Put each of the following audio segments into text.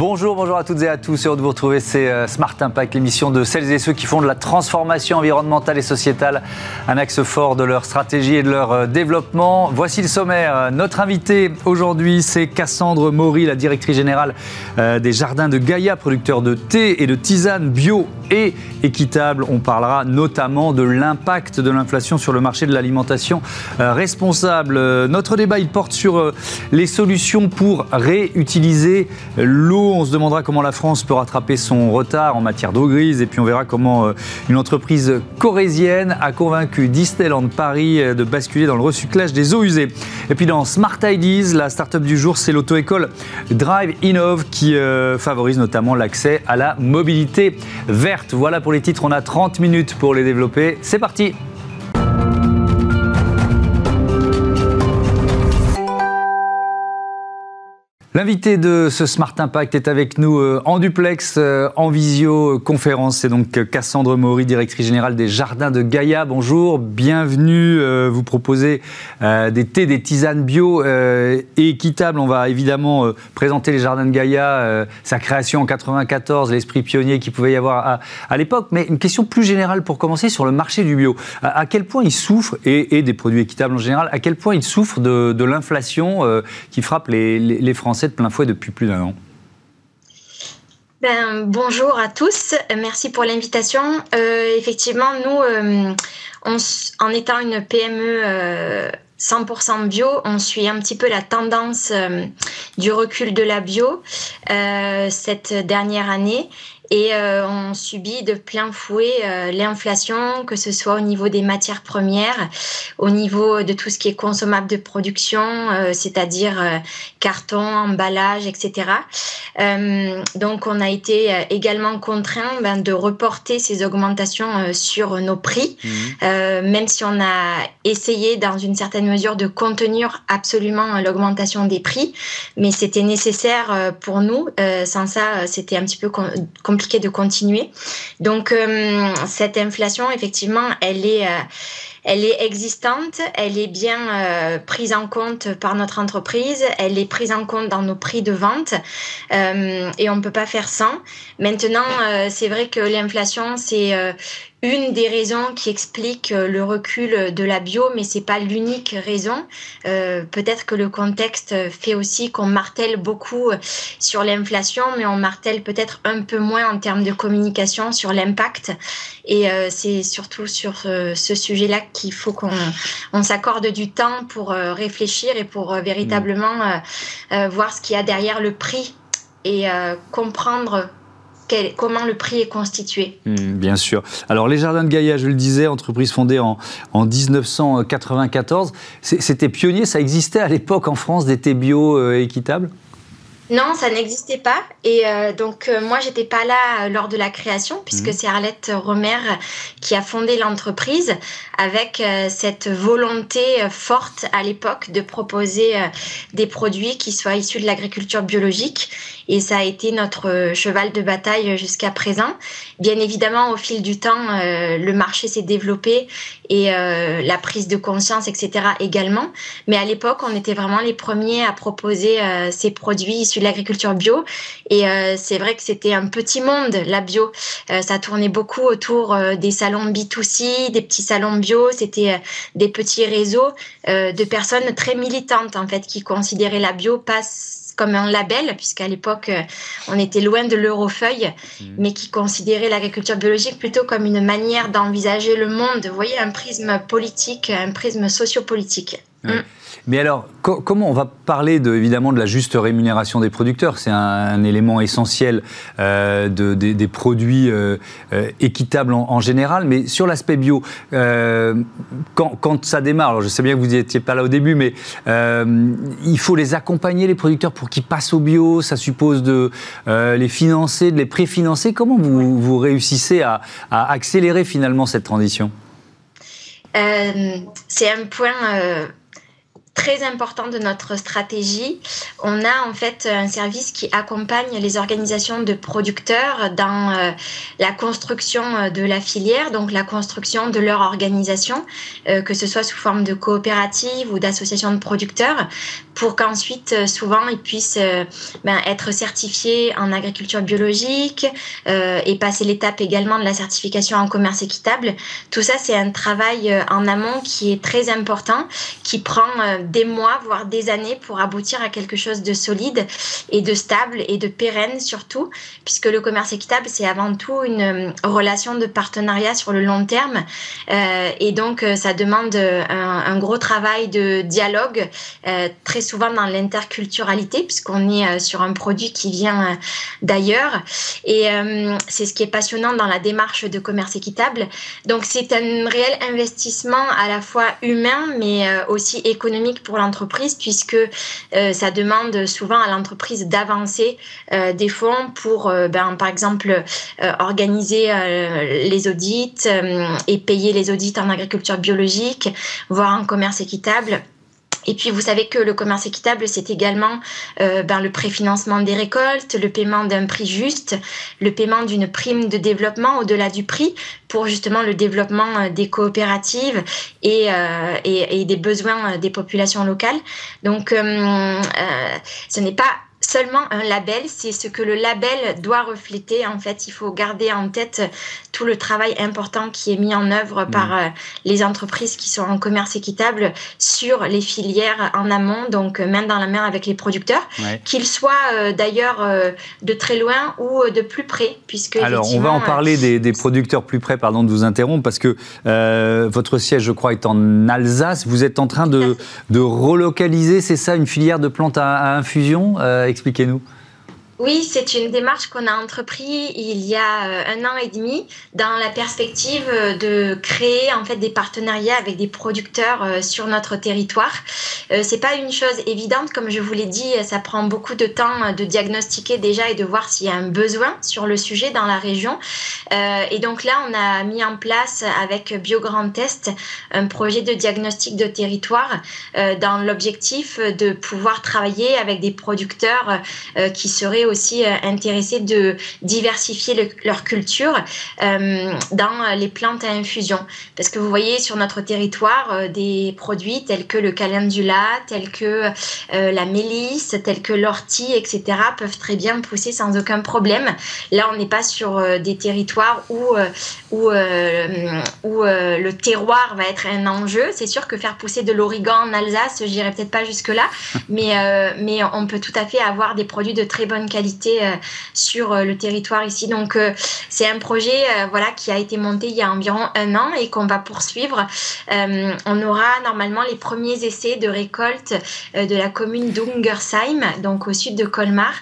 Bonjour, bonjour à toutes et à tous. Heureux de vous retrouver. C'est euh, Smart Impact, l'émission de celles et ceux qui font de la transformation environnementale et sociétale un axe fort de leur stratégie et de leur euh, développement. Voici le sommaire. Notre invité aujourd'hui, c'est Cassandre Maury, la directrice générale euh, des Jardins de Gaïa, producteur de thé et de tisane bio et équitable. On parlera notamment de l'impact de l'inflation sur le marché de l'alimentation responsable. Notre débat, il porte sur les solutions pour réutiliser l'eau on se demandera comment la France peut rattraper son retard en matière d'eau grise. Et puis on verra comment euh, une entreprise corésienne a convaincu Disneyland Paris euh, de basculer dans le recyclage des eaux usées. Et puis dans Smart Ideas, la start-up du jour, c'est l'auto-école Drive Innov qui euh, favorise notamment l'accès à la mobilité verte. Voilà pour les titres, on a 30 minutes pour les développer. C'est parti! L'invité de ce Smart Impact est avec nous euh, en duplex, euh, en visioconférence. C'est donc Cassandre Maury, directrice générale des Jardins de Gaïa. Bonjour, bienvenue. Euh, vous proposez des thés, des tisanes bio et équitables. On va évidemment présenter les Jardins de Gaïa, sa création en 94, l'esprit pionnier qu'il pouvait y avoir à, l'époque. Mais une question plus générale pour commencer sur le marché du bio. À, quel point il souffre, et, des produits équitables en général, à quel point il souffre de, l'inflation qui frappe les Français? De plein fouet depuis plus d'un an. Ben, bonjour à tous, merci pour l'invitation. Euh, effectivement, nous, euh, en étant une PME 100% euh, bio, on suit un petit peu la tendance du recul de la bio cette dernière année et euh, on subit de plein fouet euh, l'inflation, que ce soit au niveau des matières premières, au niveau de tout ce qui est consommable de production, euh, c'est-à-dire carton, emballage, etc. donc on a été également contraint ben, de reporter ces augmentations sur nos prix, mmh. même si on a essayé dans une certaine mesure de contenir absolument l'augmentation des prix, mais c'était nécessaire pour nous. sans ça, c'était un petit peu compliqué de continuer. Donc euh, cette inflation, effectivement, elle est, euh, elle est existante, elle est bien euh, prise en compte par notre entreprise, elle est prise en compte dans nos prix de vente et on ne peut pas faire sans. Maintenant, c'est vrai que l'inflation, c'est une des raisons qui explique euh, le recul de la bio, mais c'est pas l'unique raison. Euh, peut-être que le contexte fait aussi qu'on martèle beaucoup sur l'inflation, mais on martèle peut-être un peu moins en termes de communication sur l'impact. Et euh, c'est surtout sur ce sujet-là qu'il faut qu'on on, s'accorde du temps pour réfléchir et pour véritablement voir ce qu'il y a derrière le prix et comprendre comment le prix est constitué. Hmm, bien sûr. Alors les Jardins de Gaïa, je le disais, entreprise fondée en, en 1994, c'était pionnier, ça existait à l'époque en France des thés bio euh, équitables? Non, ça n'existait pas. Et euh, donc, euh, moi, j'étais pas là lors de la création, puisque mhm. c'est Arlette Romer qui a fondé l'entreprise avec cette volonté forte à l'époque de proposer des produits qui soient issus de l'agriculture biologique et ça a été notre euh, cheval de bataille jusqu'à présent. Bien évidemment, au fil du temps, euh, le marché s'est développé et euh, la prise de conscience, etc. également. Mais à l'époque, on était vraiment les premiers à proposer ces produits issus de l'agriculture bio. Et c'est vrai que c'était un petit monde, la bio. ça tournait beaucoup autour des salons B2C, des petits salons bio. C'était des petits réseaux de personnes très militantes, en fait, qui considéraient la bio pas comme un label, puisqu'à l'époque, euh, on était loin de l'eurofeuille, mmh. mais qui considérait l'agriculture biologique plutôt comme une manière d'envisager le monde. Vous voyez, un prisme politique, un prisme sociopolitique. Mmh. Mais alors, comment on va parler de, évidemment de la juste rémunération des producteurs? C'est un, élément essentiel euh, de, des, produits euh, euh, équitables en, général. Mais sur l'aspect bio, quand, quand, ça démarre, alors je sais bien que vous n'étiez pas là au début, mais il faut les accompagner, les producteurs, pour qu'ils passent au bio. Ça suppose de les financer, de les préfinancer. Comment vous, vous réussissez à, à, accélérer finalement cette transition? C'est un point très important de notre stratégie. On a en fait un service qui accompagne les organisations de producteurs dans euh, la construction euh, de la filière, donc la construction de leur organisation, euh, que ce soit sous forme de coopérative ou d'association de producteurs, pour qu'ensuite, souvent, ils puissent ben, être certifiés en agriculture biologique et passer l'étape également de la certification en commerce équitable. Tout ça, c'est un travail en amont qui est très important, qui prend des mois, voire des années pour aboutir à quelque chose de solide et de stable et de pérenne surtout, puisque le commerce équitable, c'est avant tout une euh, relation de partenariat sur le long terme. Euh, et donc, euh, ça demande un, gros travail de dialogue, très souvent dans l'interculturalité, puisqu'on est sur un produit qui vient d'ailleurs. Et c'est ce qui est passionnant dans la démarche de commerce équitable. Donc, c'est un réel investissement à la fois humain, mais aussi économique pour l'entreprise, puisque ça demande souvent à l'entreprise d'avancer des fonds pour, ben, par exemple, organiser euh, les audits euh, et payer les audits en agriculture biologique, voire en commerce équitable. Et puis, vous savez que le commerce équitable, c'est également euh, ben, le préfinancement des récoltes, le paiement d'un prix juste, le paiement d'une prime de développement au-delà du prix pour justement le développement des coopératives et, et, et des besoins des populations locales. Donc, ce n'est pas seulement un label, c'est ce que le label doit refléter. En fait, il faut garder en tête tout le travail important qui est mis en œuvre par mm. euh, les entreprises qui sont en commerce équitable sur les filières en amont, donc euh, main dans la main avec les producteurs, qu'ils soient euh, d'ailleurs de très loin ou de plus près. Puisque Alors, on va en parler des, producteurs plus près, pardon de vous interrompre, parce que votre siège, je crois, est en Alsace. Vous êtes en train de, de relocaliser, c'est ça, une filière de plantes à, à infusion Expliquez-nous. Oui, c'est une démarche qu'on a entrepris il y a euh, un an et demi dans la perspective euh, de créer en fait des partenariats avec des producteurs euh, sur notre territoire. C'est pas une chose évidente, comme je vous l'ai dit, ça prend beaucoup de temps de diagnostiquer déjà et de voir s'il y a un besoin sur le sujet dans la région. Et donc là, on a mis en place avec BioGrand Test un projet de diagnostic de territoire dans l'objectif de pouvoir travailler avec des producteurs qui seraient aussi euh, intéressés de diversifier leur culture euh, dans les plantes à infusion. Parce que vous voyez sur notre territoire euh, des produits tels que le calendula, tels que la mélisse, tels que l'ortie, etc. peuvent très bien pousser sans aucun problème. Là, on n'est pas sur des territoires où, où, où le terroir va être un enjeu. C'est sûr que faire pousser de l'origan en Alsace, j'irai peut-être pas jusque-là, mais, mais on peut tout à fait avoir des produits de très bonne qualité euh, sur euh, le territoire ici. Donc euh, c'est un projet voilà qui a été monté il y a environ un an et qu'on va poursuivre. on aura normalement les premiers essais de récolte de la commune d'Ungersheim, donc au sud de Colmar,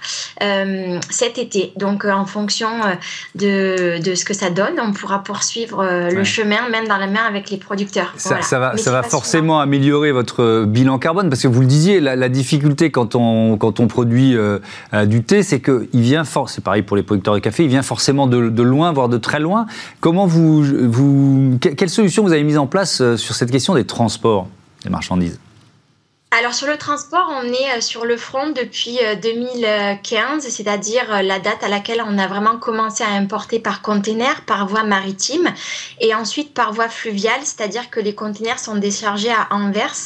cet été. Donc en fonction de, de, ce que ça donne, on pourra poursuivre le chemin même dans la main avec les producteurs. Ça, ça va, ça va forcément améliorer votre bilan carbone parce que vous le disiez, la, difficulté quand on, quand on produit du thé, c'est qu'il vient fort, c'est pareil pour les producteurs de café, il vient forcément de, loin, voire de très loin. Comment vous, vous, quelle solution vous avez mise en place euh, sur cette question des transports des marchandises? Alors sur le transport, on est euh, sur le front depuis 2015, euh, c'est-à-dire euh, la date à laquelle on a vraiment commencé à importer par container, par voie maritime, et ensuite par voie fluviale, c'est-à-dire que les containers sont déchargés à Anvers.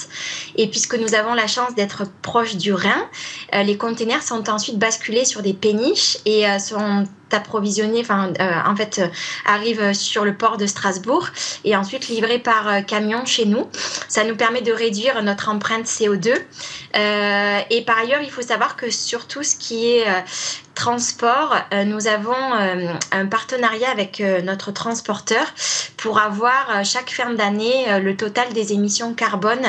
Et puisque nous avons la chance d'être proche du Rhin, les containers sont ensuite basculés sur des péniches et sont approvisionné, enfin, euh, en fait, euh, arrive sur le port de Strasbourg et ensuite livré par euh, camion chez nous. Ça nous permet de réduire notre empreinte CO2. et par ailleurs, il faut savoir que sur tout ce qui est transport, euh, nous avons euh, un partenariat avec euh, notre transporteur pour avoir chaque fin d'année le total des émissions carbone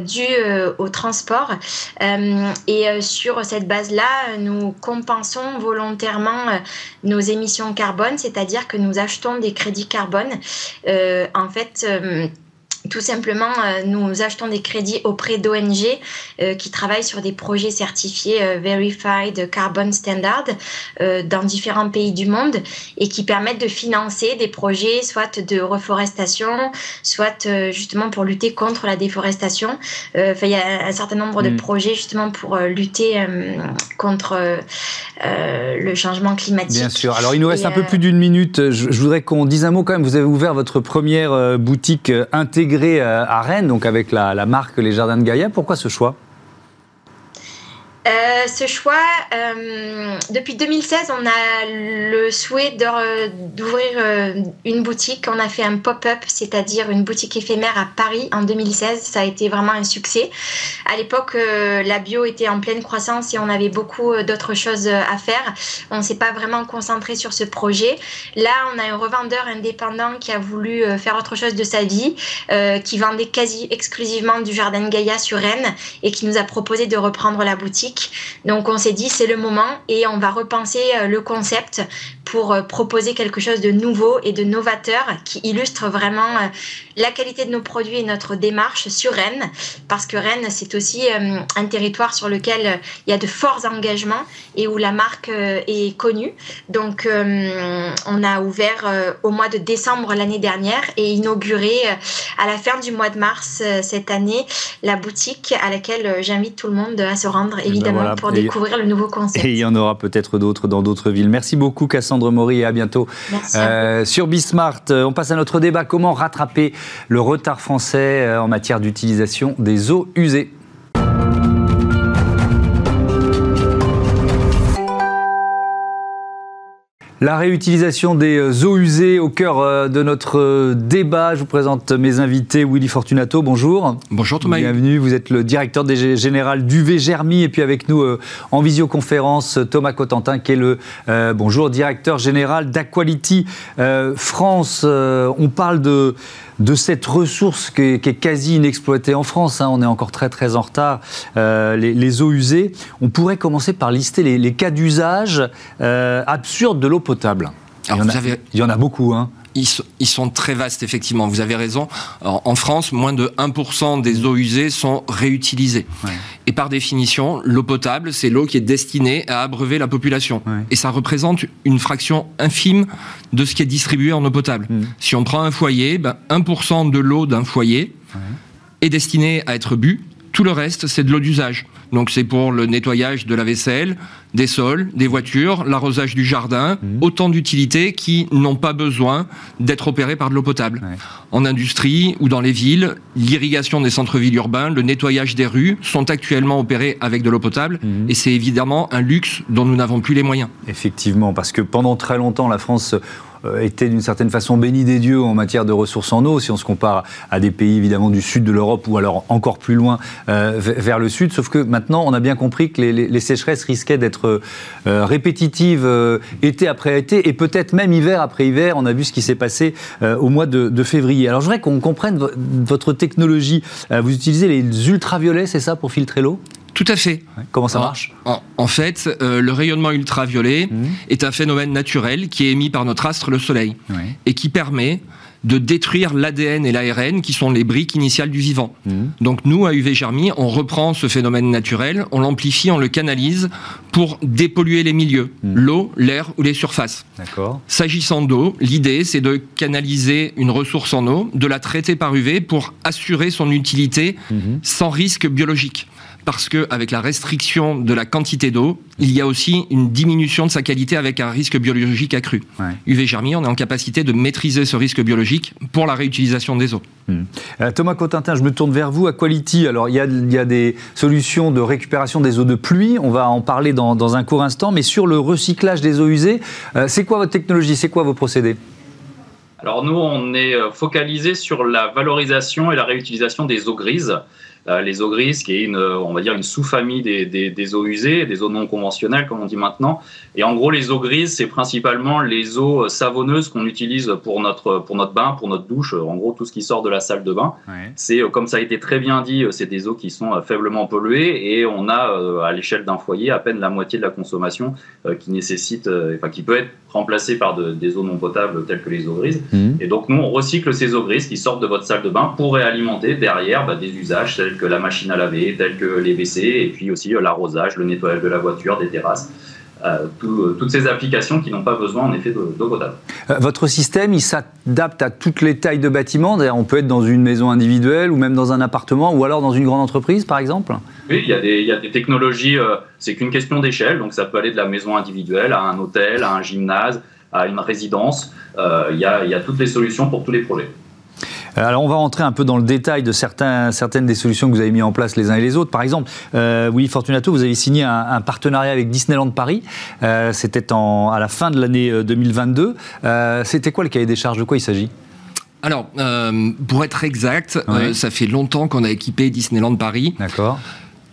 dues au transport. et sur cette base-là, nous compensons volontairement nos émissions carbone, c'est-à-dire que nous achetons des crédits carbone. en fait, tout simplement, euh, nous achetons des crédits auprès d'ONG euh, qui travaillent sur des projets certifiés euh, Verified Carbon Standard dans différents pays du monde et qui permettent de financer des projets soit de reforestation, soit justement pour lutter contre la déforestation. il y a un certain nombre de mm. projets justement pour lutter contre le changement climatique. Bien sûr. Alors, il nous reste un peu plus d'une minute. Je, je voudrais qu'on dise un mot quand même. Vous avez ouvert votre première boutique intégrée euh, à Rennes, donc avec la, marque Les Jardins de Gaïa. Pourquoi ce choix? Euh, ce choix, euh, depuis 2016, on a le souhait d'ouvrir euh, une boutique. On a fait un pop-up, c'est-à-dire une boutique éphémère à Paris en 2016. Ça a été vraiment un succès. À l'époque, la bio était en pleine croissance et on avait beaucoup d'autres choses à faire. On ne s'est pas vraiment concentré sur ce projet. Là, on a un revendeur indépendant qui a voulu faire autre chose de sa vie, qui vendait quasi exclusivement du jardin Gaïa sur Rennes et qui nous a proposé de reprendre la boutique. Donc on s'est dit c'est le moment et on va repenser euh, le concept pour euh, proposer quelque chose de nouveau et de novateur qui illustre vraiment euh, la qualité de nos produits et notre démarche sur Rennes, parce que Rennes, c'est aussi euh, un territoire sur lequel il y a de forts engagements et où la marque est connue. Donc, on a ouvert au mois de décembre l'année dernière et inauguré à la fin du mois de mars cette année la boutique à laquelle j'invite tout le monde à se rendre, ben évidemment, pour découvrir le nouveau concept. Et il y en aura peut-être d'autres dans d'autres villes. Merci beaucoup, Cassandra. Maury et à bientôt. Euh, sur Bismart, euh, on passe à notre débat. Comment rattraper le retard français euh, en matière d'utilisation des eaux usées? La réutilisation des euh, eaux usées au cœur euh, de notre euh, débat. Je vous présente mes invités. Willy Fortunato, bonjour. Bonjour Thomas. Bienvenue. Vous êtes le directeur général d'UV Germi. Et puis avec nous en visioconférence, Thomas Cotentin, qui est le bonjour, directeur général d'Aquality France. on parle de de cette ressource qui est, quasi inexploitée en France. Hein. on est encore très très en retard. Euh, les, eaux usées. On pourrait commencer par lister les, cas d'usage euh, absurdes de l'eau potable. Il, y en a, il y en a beaucoup. Hein ils, sont très vastes, effectivement. Vous avez raison. en France, moins de 1% des eaux usées sont réutilisées. Et par définition, l'eau potable, c'est l'eau qui est destinée à abreuver la population. Et ça représente une fraction infime de ce qui est distribué en eau potable. Mm. Si on prend un foyer, ben 1% de l'eau d'un foyer est destinée à être bu. Tout le reste, c'est de l'eau d'usage. Donc c'est pour le nettoyage de la vaisselle, des sols, des voitures, l'arrosage du jardin, mhm. autant d'utilités qui n'ont pas besoin d'être opérées par de l'eau potable. En industrie ou dans les villes, l'irrigation des centres-villes urbains, le nettoyage des rues sont actuellement opérés avec de l'eau potable mhm. et c'est évidemment un luxe dont nous n'avons plus les moyens. Effectivement, parce que pendant très longtemps, la France euh, était d'une certaine façon béni des dieux en matière de ressources en eau, si on se compare à des pays évidemment du sud de l'Europe ou alors encore plus loin euh, vers le sud. Sauf que maintenant, on a bien compris que les, sécheresses risquaient d'être euh, répétitives été après été et peut-être même hiver après hiver. On a vu ce qui s'est passé au mois de, février. Alors je voudrais qu'on comprenne votre technologie. vous utilisez les ultraviolets, c'est ça, pour filtrer l'eau? Tout à fait. comment ça marche en, fait, euh, le rayonnement ultraviolet mmh. est un phénomène naturel qui est émis par notre astre, le Soleil, et qui permet de détruire l'ADN et l'ARN qui sont les briques initiales du vivant. Mmh. Donc nous, à UV Germi, on reprend ce phénomène naturel, on l'amplifie, on le canalise pour dépolluer les milieux, mmh. l'eau, l'air ou les surfaces. S'agissant d'eau, l'idée c'est de canaliser une ressource en eau, de la traiter par UV pour assurer son utilité sans risque biologique parce qu'avec la restriction de la quantité d'eau, il y a aussi une diminution de sa qualité avec un risque biologique accru. UV Germi, on est en capacité de maîtriser ce risque biologique pour la réutilisation des eaux. Hmm. Euh, Thomas Cotintin, je me tourne vers vous. À Quality, alors il y, a, des solutions de récupération des eaux de pluie, on va en parler dans, un court instant, mais sur le recyclage des eaux usées, euh, c'est quoi votre technologie, c'est quoi vos procédés? Alors nous, on est euh, focalisé sur la valorisation et la réutilisation des eaux grises. Les eaux grises, qui est une, on va dire, une sous-famille des, des, eaux usées, des eaux non conventionnelles, comme on dit maintenant. Et en gros, les eaux grises, c'est principalement les eaux savonneuses qu'on utilise pour notre, pour notre bain, pour notre douche. En gros, tout ce qui sort de la salle de bain. C'est, comme ça a été très bien dit, c'est des eaux qui sont faiblement polluées et on a, à l'échelle d'un foyer, à peine la moitié de la consommation qui nécessite, enfin, qui peut être remplacée par des eaux non potables telles que les eaux grises. Mmh. Et donc, nous, on recycle ces eaux grises qui sortent de votre salle de bain pour réalimenter derrière bah, des usages tels que la machine à laver, tels que les WC, et puis aussi euh, l'arrosage, le nettoyage de la voiture, des terrasses. Euh, euh, toutes ces applications qui n'ont pas besoin en effet d'eau potable. votre système, il s'adapte à toutes les tailles de bâtiments D'ailleurs, on peut être dans une maison individuelle ou même dans un appartement ou alors dans une grande entreprise, par exemple Oui, il y a des, il y a des technologies, c'est qu'une question d'échelle, donc ça peut aller de la maison individuelle à un hôtel, à un gymnase, à une résidence. Il y, a, il y a toutes les solutions pour tous les projets. Euh, alors on va rentrer un peu dans le détail de certains, certaines des solutions que vous avez mis en place les uns et les autres. Par exemple, euh, oui, Fortunato, vous avez signé un, partenariat avec Disneyland Paris. Euh, C'était à la fin de l'année 2022. Euh, c'était quoi le cahier des charges? De quoi il s'agit? Alors, pour être exact, ça fait longtemps qu'on a équipé Disneyland Paris. D'accord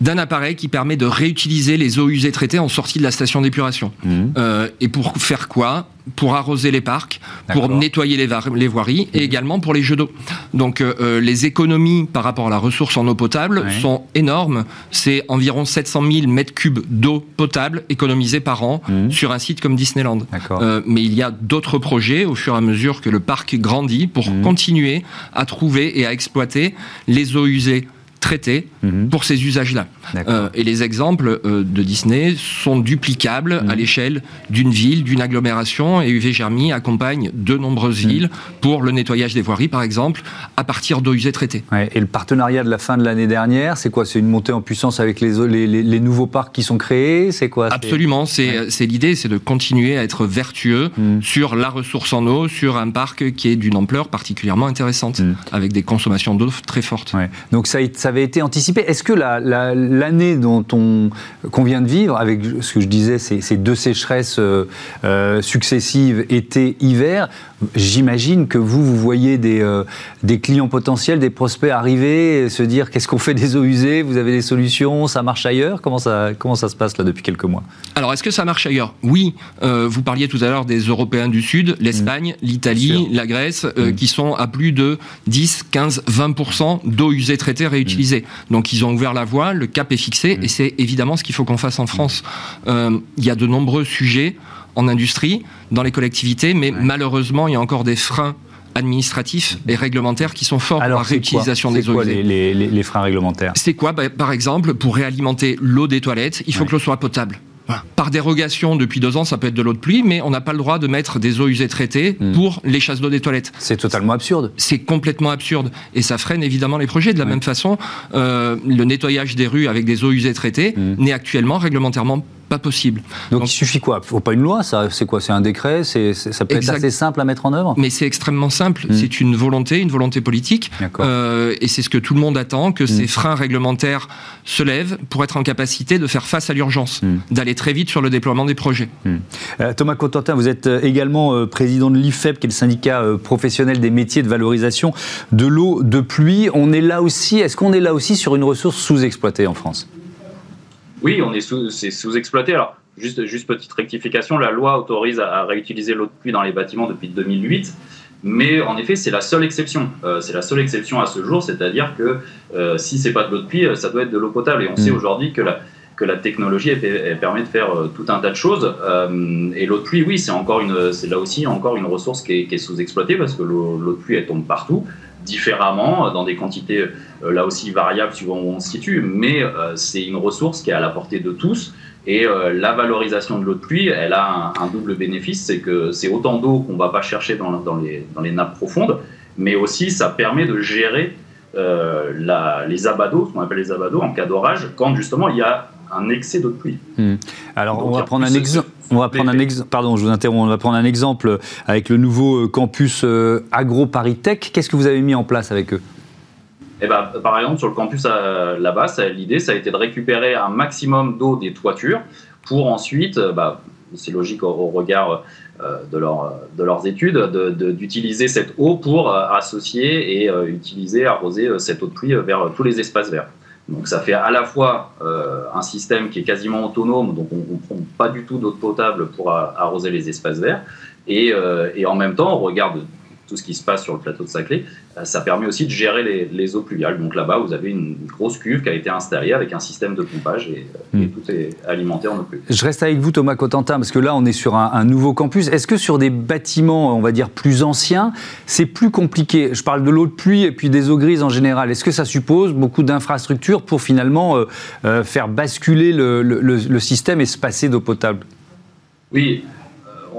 d'un appareil qui permet de réutiliser les eaux usées traitées en sortie de la station d'épuration. Mmh. Euh, et pour faire quoi? Pour arroser les parcs, pour nettoyer les, les voiries et mmh. également pour les jeux d'eau. Donc euh, euh, les économies par rapport à la ressource en eau potable sont énormes. C'est environ 700 000 mètres cubes d'eau potable économisés par an mmh. sur un site comme Disneyland. Euh, mais il y a d'autres projets au fur et à mesure que le parc grandit pour continuer à trouver et à exploiter les eaux usées traité mhm. pour ces usages-là. Euh, et les exemples euh, de Disney sont duplicables à mhm. l'échelle d'une ville, d'une agglomération, et UV Germy accompagne de nombreuses mhm. villes pour le nettoyage des voiries, par exemple, à partir d'eau usée traitée. et le partenariat de la fin de l'année dernière, c'est quoi? C'est une montée en puissance avec les, les, nouveaux parcs qui sont créés? C'est quoi? Absolument, c'est l'idée, c'est de continuer à être vertueux sur la ressource en eau, sur un parc qui est d'une ampleur particulièrement intéressante, avec des consommations d'eau très fortes. Donc ça, ça avait été anticipé. Est-ce que l'année dont on qu'on vient de vivre, avec ce que je disais, ces, deux sécheresses euh, euh, successives, été, hiver, j'imagine que vous, vous voyez des, euh, des clients potentiels, des prospects arriver, et se dire qu'est-ce qu'on fait des eaux usées, vous avez des solutions, ça marche ailleurs? Comment ça, comment ça se passe là depuis quelques mois? Alors, est-ce que ça marche ailleurs? Oui. vous parliez tout à l'heure des Européens du Sud, l'Espagne, mmh. l'Italie, la Grèce, mmh. qui sont à plus de 10, 15, 20% d'eau usée traitée réutilisée. Donc ils ont ouvert la voie, le cap est fixé, et c'est évidemment ce qu'il faut qu'on fasse en France. Euh, il y a de nombreux sujets en industrie, dans les collectivités, mais malheureusement, il y a encore des freins administratifs et réglementaires qui sont forts Alors, la réutilisation des eaux les, les, les, freins réglementaires? C'est quoi bah, Par exemple, pour réalimenter l'eau des toilettes, il faut que l'eau soit potable. Par dérogation, depuis deux ans, ça peut être de l'eau de pluie, mais on n'a pas le droit de mettre des eaux usées traitées hmm. pour les chasses d'eau des toilettes. C'est totalement absurde. C'est complètement absurde. Et ça freine évidemment les projets. De la même façon, euh, le nettoyage des rues avec des eaux usées traitées hmm. n'est actuellement réglementairement pas possible. Donc, il suffit quoi? Faut pas une loi, ça? C'est quoi? C'est un décret? C'est ça peut être assez simple à mettre en œuvre? Mais c'est extrêmement simple. Hmm. C'est une volonté, une volonté politique. Euh, et c'est ce que tout le monde attend que ces hmm. freins réglementaires se lèvent pour être en capacité de faire face à l'urgence, hmm. d'aller très vite sur le déploiement des projets. Euh, Thomas Cotentin, vous êtes euh, également euh, président de l'IFEP, qui est le syndicat professionnel des métiers de valorisation de l'eau de pluie. On est là aussi. Est-ce qu'on est là aussi sur une ressource sous-exploitée en France? Oui, on est sous, c'est sous-exploité. Alors, juste, juste petite rectification, la loi autorise à, réutiliser l'eau de pluie dans les bâtiments depuis 2008. Mais en effet, c'est la seule exception. Euh, c'est la seule exception à ce jour, c'est-à-dire que euh, si c'est pas de l'eau de pluie, ça doit être de l'eau potable. Et on sait mm. aujourd'hui que la, que la technologie permet de faire euh, tout un tas de choses. et l'eau de pluie, oui, c'est encore une, c'est là aussi encore une ressource qui est, qui est sous-exploitée parce que l'eau de pluie elle tombe partout différemment, dans des quantités euh, là aussi variables suivant où on se situe, mais euh, c'est une ressource qui est à la portée de tous. Et euh, la valorisation de l'eau de pluie, elle a un, double bénéfice, c'est que c'est autant d'eau qu'on ne va pas chercher dans, dans, les, dans, les, nappes profondes, mais aussi ça permet de gérer la, les abados, ce qu'on appelle les abados en cas d'orage, quand justement il y a un excès d'eau de pluie. Hmm. Alors on va prendre un exemple. On va prendre un exemple. Pardon, je vous interromps. On va prendre un exemple avec le nouveau campus AgroParisTech. Qu'est-ce que vous avez mis en place avec eux? Eh ben, par exemple, sur le campus là-bas, l'idée, ça a été de récupérer un maximum d'eau des toitures pour ensuite, euh, bah, c'est logique au, regard de, de, leurs études, d'utiliser cette eau pour associer et utiliser, arroser cette eau de pluie vers tous les espaces verts. Donc ça fait à la fois un système qui est quasiment autonome, donc on ne prend pas du tout d'eau potable pour arroser les espaces verts, et, et, en même temps on regarde tout ce qui se passe sur le plateau de Saclay, euh, ça permet aussi de gérer les, eaux pluviales. Donc là-bas, vous avez une grosse cuve qui a été installée avec un système de pompage et, euh, hmm. tout est alimenté en eau pluviale. Je reste avec vous, Thomas Cotentin, parce que là, on est sur un, nouveau campus. Est-ce que sur des bâtiments, on va dire, plus anciens, c'est plus compliqué? Je parle de l'eau de pluie et puis des eaux grises en général. Est-ce que ça suppose beaucoup d'infrastructures pour finalement euh, faire basculer le, le système et se passer d'eau potable? Oui,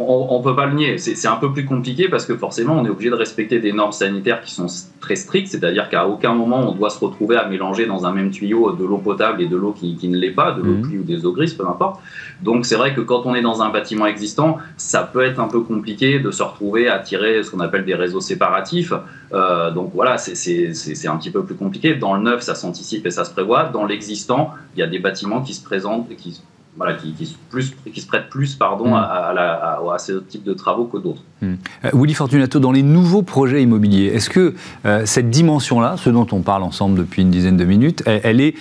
on ne peut pas le nier. C'est un peu plus compliqué parce que forcément, on est obligé de respecter des normes sanitaires qui sont très strictes, c'est-à-dire qu'à aucun moment on doit se retrouver à mélanger dans un même tuyau de l'eau potable et de l'eau qui, ne l'est pas, de l'eau mhm. pluie ou des eaux grises, peu importe. Donc c'est vrai que quand on est dans un bâtiment existant, ça peut être un peu compliqué de se retrouver à tirer ce qu'on appelle des réseaux séparatifs. Euh, donc voilà, c'est un petit peu plus compliqué. Dans le neuf, ça s'anticipe et ça se prévoit. Dans l'existant, il y a des bâtiments qui se présentent, qui voilà, qui, qui, plus, qui, se prêtent plus pardon, hmm. à, à, ce type de travaux que d'autres. Hmm. Euh, Willy Fortunato, dans les nouveaux projets immobiliers, est-ce que euh, cette dimension-là, ce dont on parle ensemble depuis une dizaine de minutes, elle, est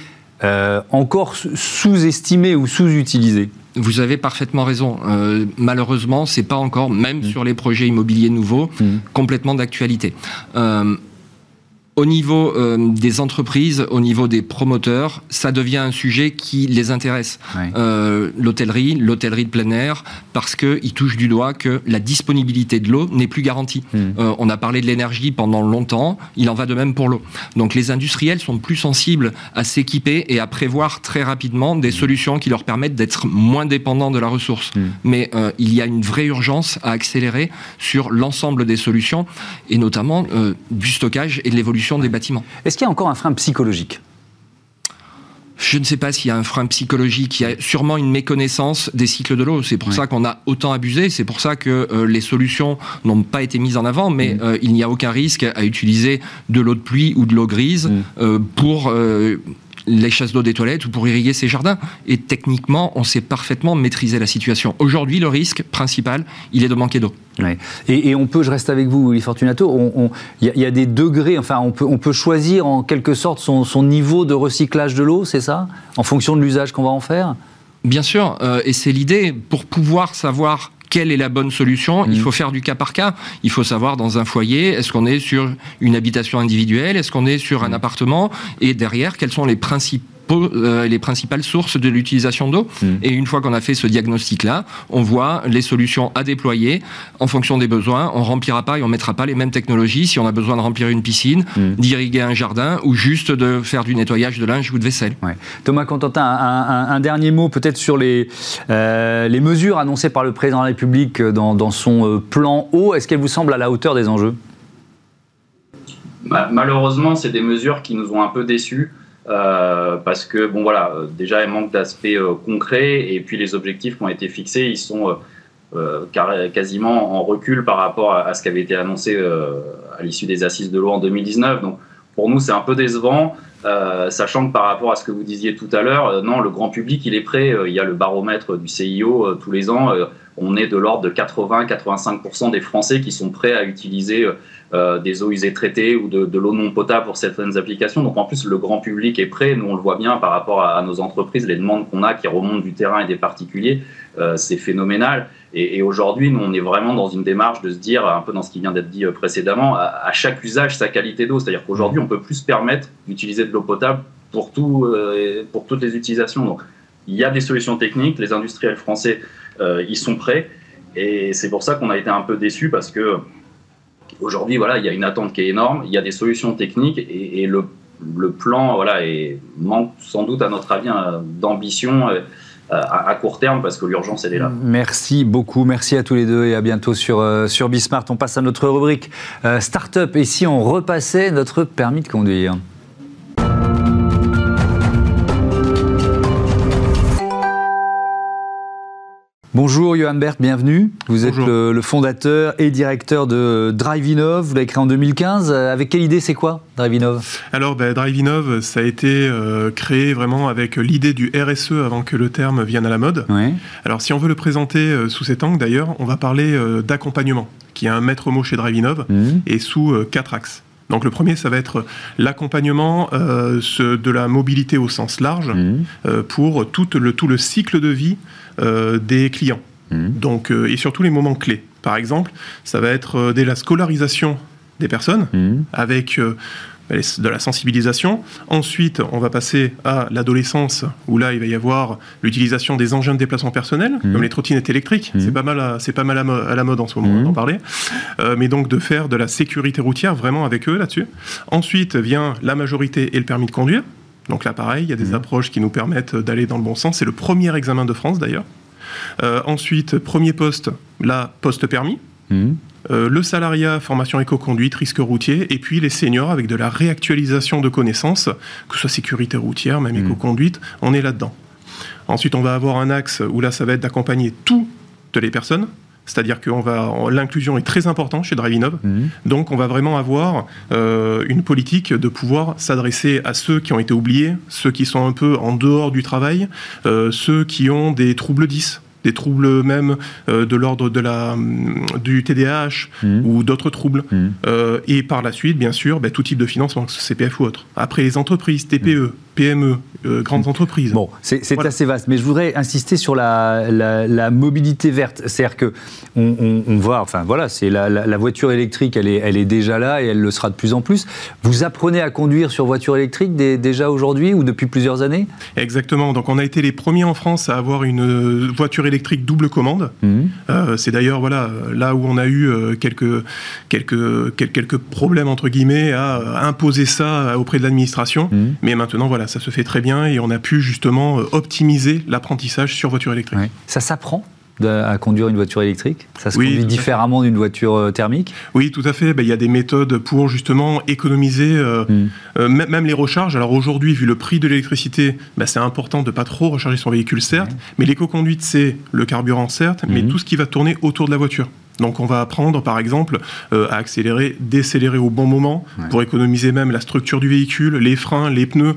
euh, encore sous-estimée ou sous-utilisée? Vous avez parfaitement raison. Euh, malheureusement, c'est pas encore, même hmm. sur les projets immobiliers nouveaux, complètement d'actualité. Euh, au niveau euh, des entreprises, au niveau des promoteurs, ça devient un sujet qui les intéresse. Euh, l'hôtellerie, l'hôtellerie de plein air, parce qu'ils touchent du doigt que la disponibilité de l'eau n'est plus garantie. Hmm. Euh, on a parlé de l'énergie pendant longtemps, il en va de même pour l'eau. Donc les industriels sont plus sensibles à s'équiper et à prévoir très rapidement des hmm. solutions qui leur permettent d'être moins dépendants de la ressource. Hmm. Mais il y a une vraie urgence à accélérer sur l'ensemble des solutions, et notamment du stockage et de l'évolution des bâtiments. Est-ce qu'il y a encore un frein psychologique? Je ne sais pas s'il y a un frein psychologique. Il y a sûrement une méconnaissance des cycles de l'eau. C'est pour ça qu'on a autant abusé. C'est pour ça que euh, les solutions n'ont pas été mises en avant. Mais mmh. euh, il n'y a aucun risque à utiliser de l'eau de pluie ou de l'eau grise mmh. euh, pour les chasses d'eau des toilettes ou pour irriguer ses jardins. Et techniquement, on sait parfaitement maîtriser la situation. Aujourd'hui, le risque principal, il est de manquer d'eau. Et, on peut, je reste avec vous, Willy Fortunato, il y, a des degrés, enfin, on peut, on peut choisir en quelque sorte son, niveau de recyclage de l'eau, c'est ça? En fonction de l'usage qu'on va en faire? Bien sûr, euh, et c'est l'idée, pour pouvoir savoir quelle est la bonne solution Il mm. faut faire du cas par cas. Il faut savoir dans un foyer, est-ce qu'on est sur une habitation individuelle Est-ce qu'on est sur un mm. appartement Et derrière, quels sont les principes euh, les principales sources de l'utilisation d'eau. Hmm. Et une fois qu'on a fait ce diagnostic-là, on voit les solutions à déployer en fonction des besoins. On remplira pas et on mettra pas les mêmes technologies si on a besoin de remplir une piscine, hmm. d'irriguer un jardin ou juste de faire du nettoyage de linge ou de vaisselle. Thomas Contentin, un, dernier mot peut-être sur les, euh, les mesures annoncées par le président de la République dans, dans son euh, plan eau. Est-ce qu'elles vous semblent à la hauteur des enjeux? Malheureusement, c'est des mesures qui nous ont un peu déçus. Euh, parce que bon voilà, euh, déjà il manque d'aspect euh, concret et puis les objectifs qui ont été fixés, ils sont quasiment en recul par rapport à, ce qui avait été annoncé à l'issue des assises de l'eau en 2019. Donc pour nous c'est un peu décevant. sachant que par rapport à ce que vous disiez tout à l'heure, non, le grand public, il est prêt. il y a le baromètre du CIO tous les ans. on est de l'ordre de 80-85% des Français qui sont prêts à utiliser euh, des eaux usées traitées ou de, l'eau non potable pour certaines applications. Donc en plus, le grand public est prêt. Nous, on le voit bien par rapport à, nos entreprises, les demandes qu'on a qui remontent du terrain et des particuliers, euh, c'est phénoménal. Et, aujourd'hui, nous, on est vraiment dans une démarche de se dire, un peu dans ce qui vient d'être dit euh, précédemment, à, chaque usage sa qualité d'eau. C'est-à-dire qu'aujourd'hui, on peut plus se permettre d'utiliser de l'eau potable pour, tout, pour toutes les utilisations. Donc, il y a des solutions techniques. Les industriels français, ils sont prêts. Et c'est pour ça qu'on a été un peu déçus parce que Aujourd'hui, voilà, il y a une attente qui est énorme, il y a des solutions techniques et, le, plan voilà, manque sans doute, à notre avis, d'ambition euh, à, court terme parce que l'urgence, elle est là. Merci beaucoup, merci à tous les deux et à bientôt sur, euh, sur. On passe à notre rubrique euh, Startup et si on repassait notre permis de conduire? Bonjour Johan Bert, bienvenue. Vous êtes le, fondateur et directeur de DriveInov. Vous l'avez créé en 2015. Avec quelle idée, c'est quoi DriveInov Alors ben, DriveInov, ça a été euh, créé vraiment avec l'idée du RSE avant que le terme vienne à la mode. Alors si on veut le présenter euh, sous cet angle d'ailleurs, on va parler euh, d'accompagnement, qui est un maître mot chez DriveInov, mmh. et sous quatre axes. Donc le premier, ça va être l'accompagnement de la mobilité au sens large mmh. pour tout le, tout le cycle de vie euh, des clients. Mmh. Donc, euh, et surtout les moments clés. Par exemple, ça va être euh, dès la scolarisation des personnes, mmh. avec de la sensibilisation. Ensuite, on va passer à l'adolescence, où là, il va y avoir l'utilisation des engins de déplacement personnel, mmh. comme les trottinettes électriques. C'est pas mal, c'est pas mal à, la mode en ce moment d'en parler. mais donc de faire de la sécurité routière vraiment avec eux là-dessus. Ensuite vient la majorité et le permis de conduire. Donc là, pareil, il y a des approches qui nous permettent d'aller dans le bon sens. C'est le premier examen de France, d'ailleurs. Euh, ensuite, premier poste, là, poste permis. Mmh. Euh, le salariat, formation éco-conduite, risque routier, et puis les seniors avec de la réactualisation de connaissances, que ce soit sécurité routière, même mmh. éco-conduite, on est là-dedans. Ensuite, on va avoir un axe où là, ça va être d'accompagner toutes les personnes, c'est-à-dire que l'inclusion est très importante chez DriveInov. Mhm. Donc, on va vraiment avoir euh, une politique de pouvoir s'adresser à ceux qui ont été oubliés, ceux qui sont un peu en dehors du travail, euh, ceux qui ont des troubles 10 des troubles même euh, de l'ordre de la du TDAH mhm. ou d'autres troubles mhm. et par la suite bien sûr ben, tout type de financement CPF ou autre après les entreprises TPE PME, euh, grandes entreprises. Bon, c'est assez vaste, mais je voudrais insister sur la, mobilité verte. C'est-à-dire que on, voit, enfin voilà, c'est la, voiture électrique, elle est, elle est déjà là et elle le sera de plus en plus. Vous apprenez à conduire sur voiture électrique déjà aujourd'hui ou depuis plusieurs années? Exactement. Donc on a été les premiers en France à avoir une euh, voiture électrique double commande. Mmh. Euh, c'est d'ailleurs voilà là où on a eu quelques quelques quelques problèmes entre guillemets à imposer ça auprès de l'administration. Mmh. Mais maintenant voilà ça se fait très bien et on a pu justement euh, optimiser l'apprentissage sur voiture électrique. Ça s'apprend à conduire une voiture électrique? Ça se conduit différemment d'une voiture euh, thermique? Oui, tout à fait. Ben, il y a des méthodes pour justement économiser euh, hmm. même les recharges. Alors aujourd'hui, vu le prix de l'électricité, ben, c'est important de ne pas trop recharger son véhicule, certes, mais l'éco-conduite, c'est le carburant, certes, mais hmm. tout ce qui va tourner autour de la voiture. Donc on va apprendre par exemple euh, à accélérer, décélérer au bon moment pour économiser même la structure du véhicule, les freins, les pneus.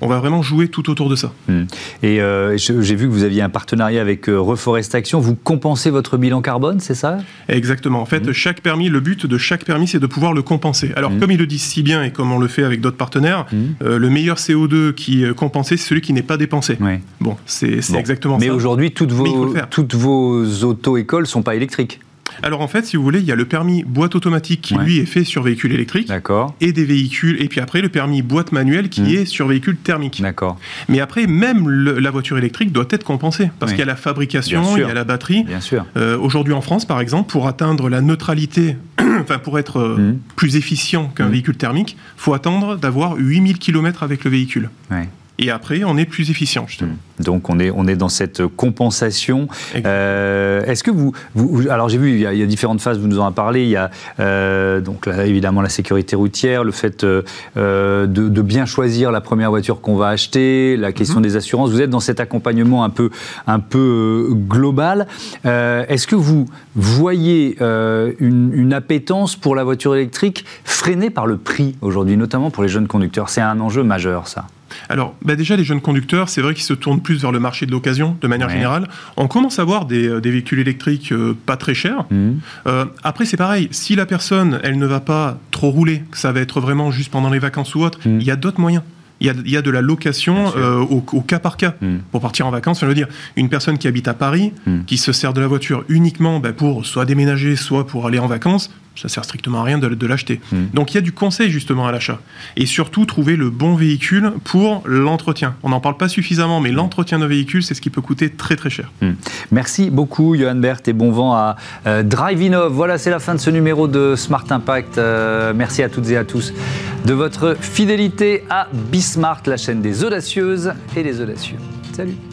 On va vraiment jouer tout autour de ça. Hmm. Et euh, j'ai vu que vous aviez un partenariat avec euh, Reforest Action. Vous compensez votre bilan carbone, c'est ça? Exactement. En fait, hmm. chaque permis, le but de chaque permis, c'est de pouvoir le compenser. Alors, hmm. comme ils le disent si bien et comme on le fait avec d'autres partenaires, le meilleur CO2 qui est compensé, c'est celui qui n'est pas dépensé. Bon, c'est exactement ça. Mais aujourd'hui, toutes vos, toutes vos auto-écoles ne sont pas électriques alors en fait, si vous voulez, il y a le permis boîte automatique qui lui est fait sur véhicule électrique. D'accord. Et des véhicules. Et puis après, le permis boîte manuelle qui mmh. est sur véhicule thermique. D'accord. Mais après, même la voiture électrique doit être compensée parce qu'il y a la fabrication, il y a la batterie. Bien sûr. Euh, aujourd'hui en France, par exemple, pour atteindre la neutralité, enfin pour être euh, mmh. plus efficient qu'un mmh. véhicule thermique, faut attendre d'avoir 8000 km avec le véhicule. Ouais et après on est plus efficient justement. Donc on est, on est dans cette compensation. Euh, est-ce que vous, vous alors j'ai vu il y, a, différentes phases, vous nous en avez parlé. Il y a euh, donc là, évidemment la sécurité routière, le fait euh, de, bien choisir la première voiture qu'on va acheter, la question mhm. des assurances. Vous êtes dans cet accompagnement un peu, un peu global. Est-ce que vous voyez une, une appétence pour la voiture électrique freinée par le prix aujourd'hui, notamment pour les jeunes conducteurs? C'est un enjeu majeur ça. Alors, bah, déjà, les jeunes conducteurs, c'est vrai qu'ils se tournent plus vers le marché de l'occasion, de manière générale. On commence à voir des, euh, véhicules électriques euh, pas très chers. Mmh. Euh, après, c'est pareil. Si la personne, elle ne va pas trop rouler, que ça va être vraiment juste pendant les vacances ou autre, mmh. il y a d'autres moyens. Il y, a, de la location au, cas par cas mmh. pour partir en vacances. Je veux dire, une personne qui habite à Paris, qui se sert de la voiture uniquement bah, pour soit déménager, soit pour aller en vacances, ça sert strictement à rien de, l'acheter. Hmm. Donc il y a du conseil justement à l'achat. Et surtout trouver le bon véhicule pour l'entretien. On n'en parle pas suffisamment, mais l'entretien d'un véhicule, c'est ce qui peut coûter très très cher. Hmm. Merci beaucoup Johan Bert et bon vent à euh, Drive Voilà, c'est la fin de ce numéro de Smart Impact. Euh, merci à toutes et à tous de votre fidélité à Bismart, la chaîne des audacieuses et des audacieux. Salut